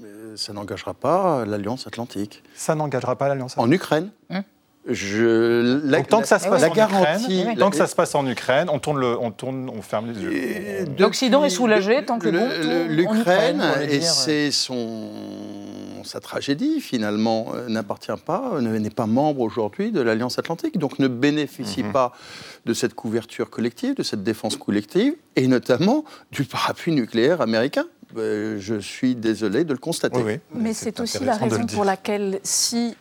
euh, ça n'engagera pas l'Alliance Atlantique. Ça n'engagera pas l'Alliance En Ukraine Hum. Je, la, Donc, tant que ça se passe la en garantie, Ukraine, la- tant que ça se passe en Ukraine, on tourne le, on tourne, on ferme les yeux. L'Occident est soulagé tant que L'Ukraine, et dire. c'est son, sa tragédie finalement, euh, n'appartient pas, euh, ne- n'est pas membre aujourd'hui de l'Alliance Atlantique, donc ne bénéficie Mhm. pas de cette couverture collective, de cette défense collective, et notamment du parapluie nucléaire américain. Euh, je suis désolé de le constater. Mais c'est aussi la raison pour laquelle si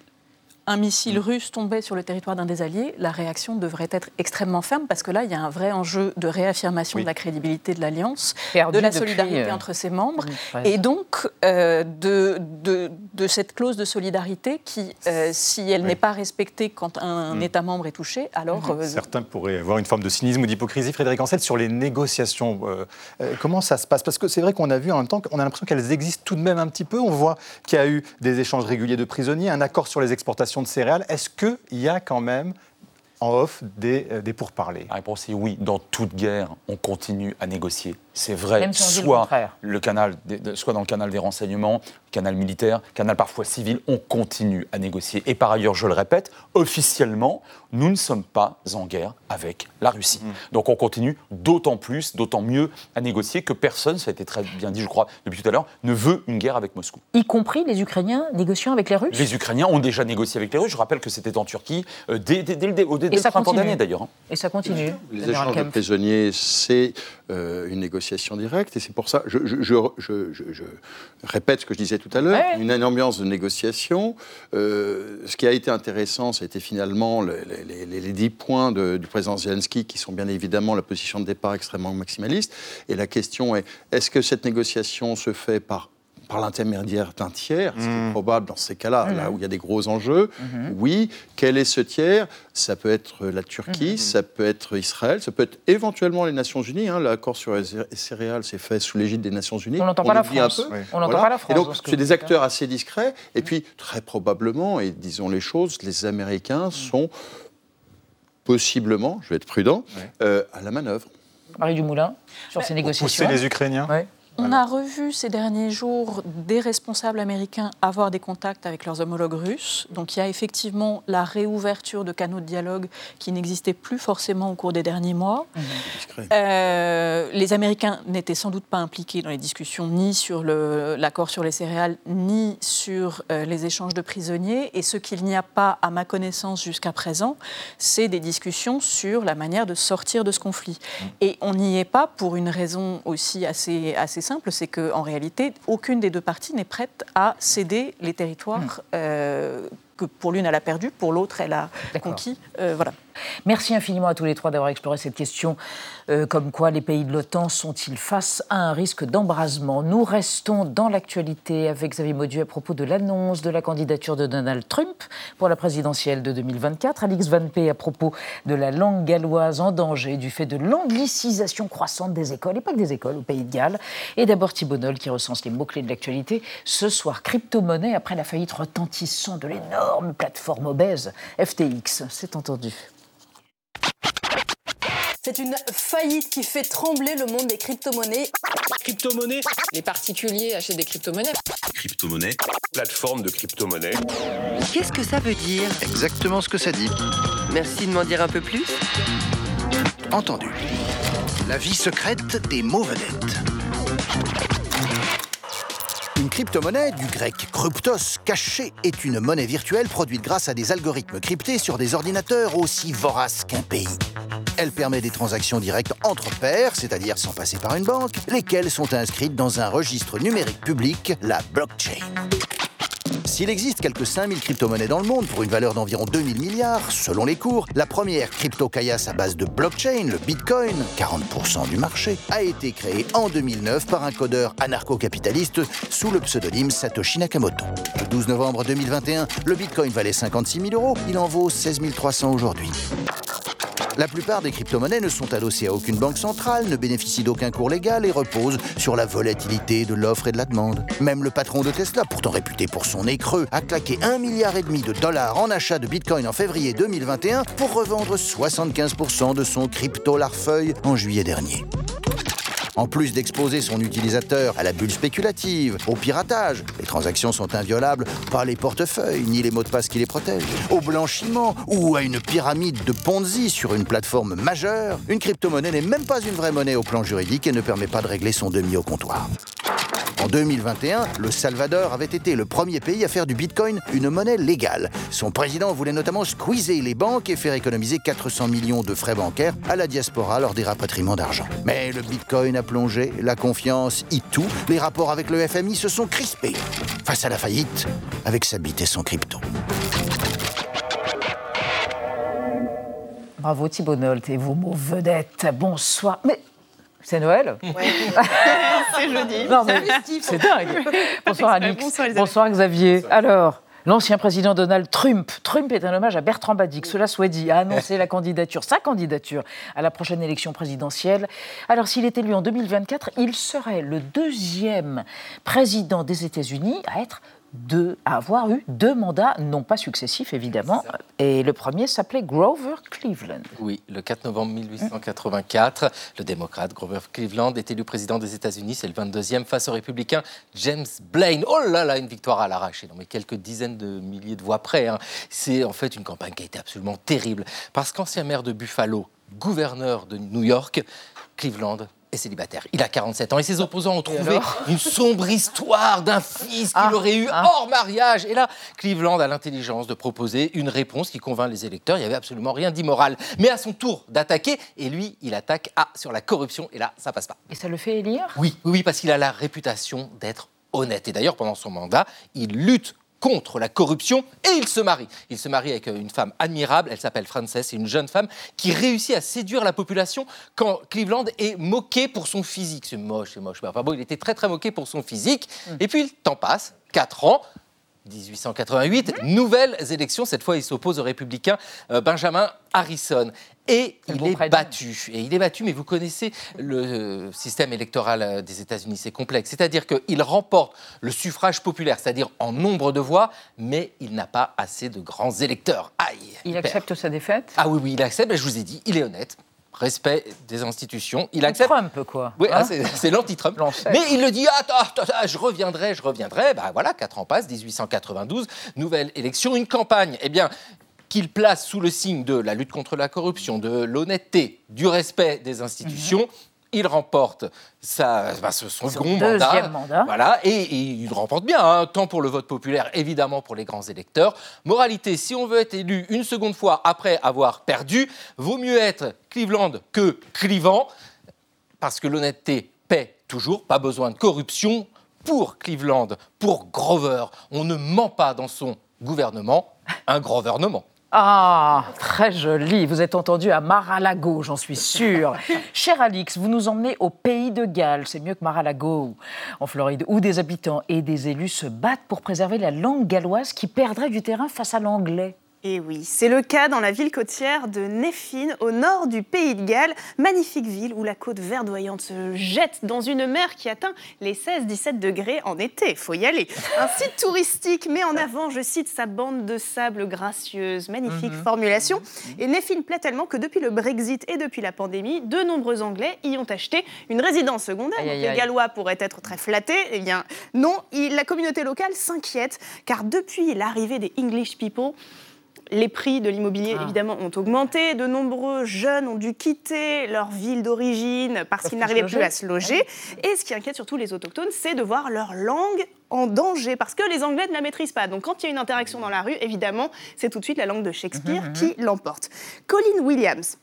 un missile russe tombait sur le territoire d'un des alliés, la réaction devrait être extrêmement ferme parce que là, il y a un vrai enjeu de réaffirmation de la crédibilité de l'alliance, de la depuis, solidarité euh, entre ses membres 2013. et donc euh, de, de, de cette clause de solidarité qui, euh, si elle n'est pas respectée quand un Mm. État membre est touché, alors euh, Certains pourraient avoir une forme de cynisme ou d'hypocrisie. Frédéric Ancel, sur les négociations, euh, euh, comment ça se passe? Parce que c'est vrai qu'on a vu en même temps qu'on a l'impression qu'elles existent tout de même un petit peu. On voit qu'il y a eu des échanges réguliers de prisonniers, un accord sur les exportations de céréales. Est-ce qu'il y a quand même en off des, euh, des pourparlers? La réponse est oui. Dans toute guerre, on continue à négocier. C'est vrai, le soit, le canal, soit dans le canal des renseignements, canal militaire, canal parfois civil, on continue à négocier. Et par ailleurs, je le répète, officiellement, nous ne sommes pas en guerre avec la Russie. Mm. Donc on continue d'autant plus, d'autant mieux à négocier que personne, ça a été très bien dit, je crois, depuis tout à l'heure, ne veut une guerre avec Moscou. Y compris les Ukrainiens négociant avec les Russes Les Ukrainiens ont déjà négocié avec les Russes. Je rappelle que c'était en Turquie euh, dès, dès- dès au dé- Et dès le ça printemps continue. dernier d'ailleurs. hein. Et ça continue. Les échanges de prisonniers, c'est euh, une négociation directe, et c'est pour ça, je, je- je- je- répète ce que je disais tout à l'heure, Ouais. une, ambiance de négociation. Euh, ce qui a été intéressant, c'était finalement le- les, les- les dix points de- du président Zelensky, qui sont bien évidemment la position de départ extrêmement maximaliste. Et la question est, est-ce que cette négociation se fait par par l'intermédiaire d'un tiers, ce qui est probable dans ces cas-là, là où il y a des gros enjeux. Oui, quel est ce tiers? Ça peut être la Turquie, ça peut être Israël, ça peut être éventuellement les Nations Unies. hein. L'accord sur les céréales s'est fait sous l'égide des Nations Unies. On n'entend pas. Oui. On n'entend pas la France Et donc, c'est des acteurs assez discrets. Et puis, très probablement, et disons les choses, les Américains sont possiblement, je vais être prudent, euh, à la manœuvre. Marie Dumoulin, sur ces négociations. Pousser les Ukrainiens Ouais. On a revu ces derniers jours des responsables américains avoir des contacts avec leurs homologues russes. Donc il y a effectivement la réouverture de canaux de dialogue qui n'existaient plus forcément au cours des derniers mois. Euh, les Américains n'étaient sans doute pas impliqués dans les discussions ni sur l'accord sur les céréales, ni sur euh, les échanges de prisonniers. Et ce qu'il n'y a pas, à ma connaissance jusqu'à présent, c'est des discussions sur la manière de sortir de ce conflit. Et on n'y est pas pour une raison aussi assez, assez simple, c'est qu'en réalité, aucune des deux parties n'est prête à céder les territoires euh, que pour l'une, elle a perdu, pour l'autre, elle a conquis. voilà. Merci infiniment à tous les trois d'avoir exploré cette question. Euh, comme quoi les pays de l'OTAN sont-ils face à un risque d'embrasement Nous restons dans l'actualité avec Xavier Maudieu à propos de l'annonce de la candidature de Donald Trump pour la présidentielle de 2024. Alix Van P à propos de la langue galloise en danger du fait de l'anglicisation croissante des écoles, et pas que des écoles, au pays de Galles. Et d'abord Thibault qui recense les mots-clés de l'actualité. Ce soir, crypto-monnaie après la faillite retentissante de l'énorme plateforme obèse FTX. C'est entendu. C'est une faillite qui fait trembler le monde des crypto-monnaies. Crypto-monnaie Les particuliers achètent des crypto-monnaies. Crypto-monnaie Plateforme de crypto-monnaie. Qu'est-ce que ça veut dire? Exactement ce que ça dit. Merci de m'en dire un peu plus. Entendu. La vie secrète des mots vedettes. Une crypto-monnaie, du grec kryptos, caché, est une monnaie virtuelle produite grâce à des algorithmes cryptés sur des ordinateurs aussi voraces qu'un pays. Elle permet des transactions directes entre pairs, c'est-à-dire sans passer par une banque, lesquelles sont inscrites dans un registre numérique public, la blockchain. S'il existe quelques 5000 crypto-monnaies dans le monde pour une valeur d'environ 2000 milliards, selon les cours, la première crypto-caillasse à base de blockchain, le Bitcoin, 40% du marché, a été créée en 2009 par un codeur anarcho-capitaliste sous le pseudonyme Satoshi Nakamoto. Le 12 novembre 2021, le Bitcoin valait 56 000 euros, il en vaut 16 300 aujourd'hui. La plupart des crypto-monnaies ne sont adossées à aucune banque centrale, ne bénéficient d'aucun cours légal et reposent sur la volatilité de l'offre et de la demande. Même le patron de Tesla, pourtant réputé pour son nez creux, a claqué un milliard et demi de dollars en achat de Bitcoin en février 2021 pour revendre 75% de son crypto larfeuille en juillet dernier. En plus d'exposer son utilisateur à la bulle spéculative, au piratage, les transactions sont inviolables par les portefeuilles ni les mots de passe qui les protègent, au blanchiment ou à une pyramide de Ponzi sur une plateforme majeure, une crypto-monnaie n'est même pas une vraie monnaie au plan juridique et ne permet pas de régler son demi au comptoir. En 2021, le Salvador avait été le premier pays à faire du Bitcoin une monnaie légale. Son président voulait notamment squeezer les banques et faire économiser 400 millions de frais bancaires à la diaspora lors des rapatriements d'argent. Mais le Bitcoin a plongé, la confiance y tout, les rapports avec le FMI se sont crispés. Face à la faillite, avec sa bite et son crypto. Bravo Thibault et vos mots vedettes. Bonsoir. C'est Noël (laughs) C'est jeudi. c'est dingue. (laughs) Bonsoir Alix. Bonsoir, Xavier. Alors, L'ancien président Donald Trump, Trump est un hommage à Bertrand Badic, cela soit dit, a annoncé la candidature, sa candidature à la prochaine élection présidentielle. Alors s'il est élu en 2024, il serait le deuxième président des États-Unis à être de, avoir eu deux mandats, non pas successifs évidemment. Et le premier s'appelait Grover Cleveland. Oui, le 4 novembre 1884, le démocrate Grover Cleveland est élu président des États-Unis. C'est le 22e face au républicain James Blaine. Oh là là, une victoire à l'arraché. Non, mais quelques dizaines de milliers de voix près. Hein. C'est en fait une campagne qui a été absolument terrible. Parce qu'ancien maire de Buffalo, gouverneur de New York, Cleveland célibataire. Il a 47 ans et ses opposants ont trouvé une sombre histoire d'un fils qu'il ah, aurait eu ah. hors mariage. Et là, Cleveland a l'intelligence de proposer une réponse qui convainc les électeurs. Il n'y avait absolument rien d'immoral. Mais à son tour d'attaquer, et lui, il attaque à, sur la corruption. Et là, ça passe pas. Et ça le fait élire? Oui, oui, parce qu'il a la réputation d'être honnête. Et d'ailleurs, pendant son mandat, il lutte contre la corruption et il se marie. Il se marie avec euh, une femme admirable, elle s'appelle Frances, c'est une jeune femme qui réussit à séduire la population quand Cleveland est moqué pour son physique. C'est moche, c'est moche. Enfin bon, il était très très moqué pour son physique. Mm. Et puis le temps passe, 4 ans, 1888, nouvelles élections. Cette fois, il s'oppose au républicain euh, Benjamin Harrison. Et il est battu. Et il est battu, mais vous connaissez le euh, système électoral euh, des États-Unis, c'est complexe. C'est-à-dire qu'il remporte le suffrage populaire, c'est-à-dire en nombre de voix, mais il n'a pas assez de grands électeurs. Aïe Il, accepte sa défaite? Ah oui, oui, il accepte. Je vous ai dit, il est honnête respect des institutions. Il accepte. Trump, quoi. Oui, hein ah, c'est l'anti-Trump. Mais il le dit attends, attends, je reviendrai, je reviendrai. Ben voilà, quatre ans passent, 1892, nouvelle élection, une campagne. Eh bien, qu'il place sous le signe de la lutte contre la corruption, de l'honnêteté, du respect des institutions. Mhm il remporte sa, bah, son, second mandat, Voilà, et, il remporte bien, hein, tant pour le vote populaire, évidemment pour les grands électeurs. Moralité, si on veut être élu une seconde fois après avoir perdu, vaut mieux être Cleveland que clivant, parce que l'honnêteté paie toujours, pas besoin de corruption. Pour Cleveland, pour Grover, on ne ment pas dans son gouvernement, un gouvernement. Ah, très joli. Vous êtes entendu à Mar-a-Lago, j'en suis sûre. (laughs) Cher Alix, vous nous emmenez au pays de Galles, c'est mieux que Mar-a-Lago, en Floride, où des habitants et des élus se battent pour préserver la langue galloise qui perdrait du terrain face à l'anglais. Et oui, c'est le cas dans la ville côtière de Neffin, au nord du pays de Galles. Magnifique ville où la côte verdoyante se jette dans une mer qui atteint les 16-17 degrés en été. Faut y aller. Un site touristique met en avant, je cite, sa bande de sable gracieuse. Magnifique Mhm. formulation. Et Neffin plaît tellement que depuis le Brexit et depuis la pandémie, de nombreux Anglais y ont acheté une résidence secondaire. Aïe, Donc aïe, les. Gallois pourraient être très flattés. Eh bien, non, la communauté locale s'inquiète car depuis l'arrivée des English people, les prix de l'immobilier, Ah. évidemment, ont augmenté. De nombreux jeunes ont dû quitter leur ville d'origine parce qu'ils n'arrivaient plus à se loger. Et ce qui inquiète surtout les autochtones, c'est de voir leur langue en danger parce que les Anglais ne la maîtrisent pas. Donc quand il y a une interaction dans la rue, évidemment, c'est tout de suite la langue de Shakespeare Mhm, qui l'emporte. Colin Williams,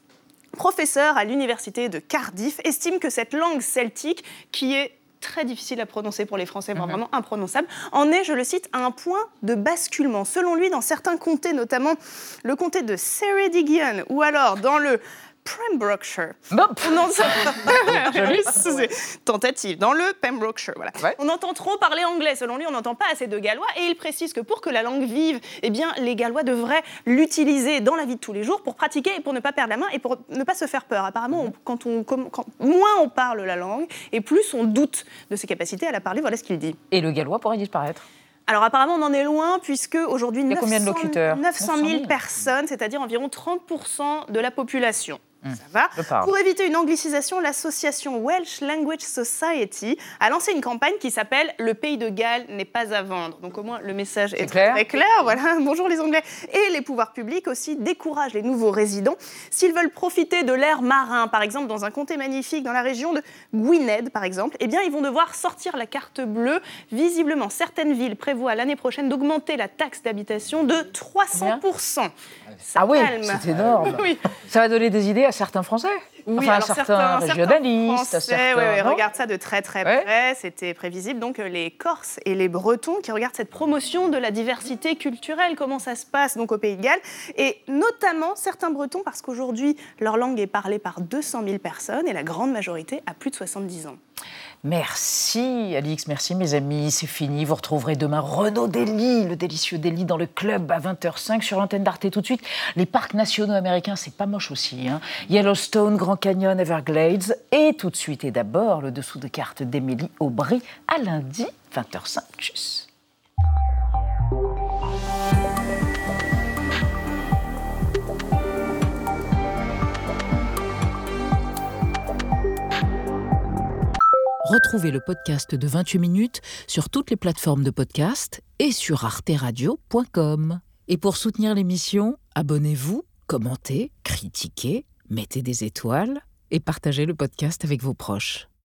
professeur à l'université de Cardiff, estime que cette langue celtique, qui est très difficile à prononcer pour les Français, voire Mhm. vraiment imprononçable, en est, je le cite, à un point de basculement. Selon lui, dans certains comtés, notamment le comté de Ceredigion, ou alors dans le Pembrokeshire. On entend... (laughs) (laughs) Tentative. Dans le Pembrokeshire, voilà. On entend trop parler anglais. Selon lui, on n'entend pas assez de gallois. Et il précise que pour que la langue vive, eh bien, les gallois devraient l'utiliser dans la vie de tous les jours pour pratiquer et pour ne pas perdre la main et pour ne pas se faire peur. Apparemment, on- quand on, quand- moins on parle la langue et plus on doute de ses capacités à la parler. Voilà ce qu'il dit. Et le gallois pourrait disparaître? Alors apparemment, on en est loin puisque aujourd'hui, Il y a combien de 900 locuteurs 900 000 900 000. personnes, c'est-à-dire environ 30% de la population. Hum, Ça va. Pour éviter une anglicisation, l'association Welsh Language Society a lancé une campagne qui s'appelle Le pays de Galles n'est pas à vendre. Donc au moins le message est, clair très clair. Voilà. (laughs) Bonjour les Anglais. Et les pouvoirs publics aussi découragent les nouveaux résidents s'ils veulent profiter de l'air marin, par exemple dans un comté magnifique dans la région de Gwynedd, par exemple. Eh bien, ils vont devoir sortir la carte bleue. Visiblement, certaines villes prévoient l'année prochaine d'augmenter la taxe d'habitation de 300 Ah oui, c'est énorme. (laughs) Oui. Ça va donner des idées à certains Français. Oui, enfin, alors certains, régionalistes, Français, certains. ouais, ouais, regardent ça de très très Ouais. près, c'était prévisible. Donc euh, les Corses et les Bretons qui regardent cette promotion de la diversité culturelle, comment ça se passe donc au Pays de Galles, et notamment certains Bretons parce qu'aujourd'hui leur langue est parlée par 200 000 personnes et la grande majorité a plus de 70 ans. Merci Alix, merci mes amis, c'est fini. Vous retrouverez demain Renaud Dely, le délicieux Dely dans le club à 20h05 sur l'antenne d'Arte tout de suite. Les parcs nationaux américains, c'est pas moche aussi. hein. Yellowstone, Canyon, Everglades et tout de suite et d'abord le dessous de carte d'Émilie Aubry à lundi 20h05. Tchuss. Retrouvez le podcast de 28 minutes sur toutes les plateformes de podcast et sur arteradio.com. Et pour soutenir l'émission, abonnez-vous, commentez, critiquez, mettez des étoiles et partagez le podcast avec vos proches.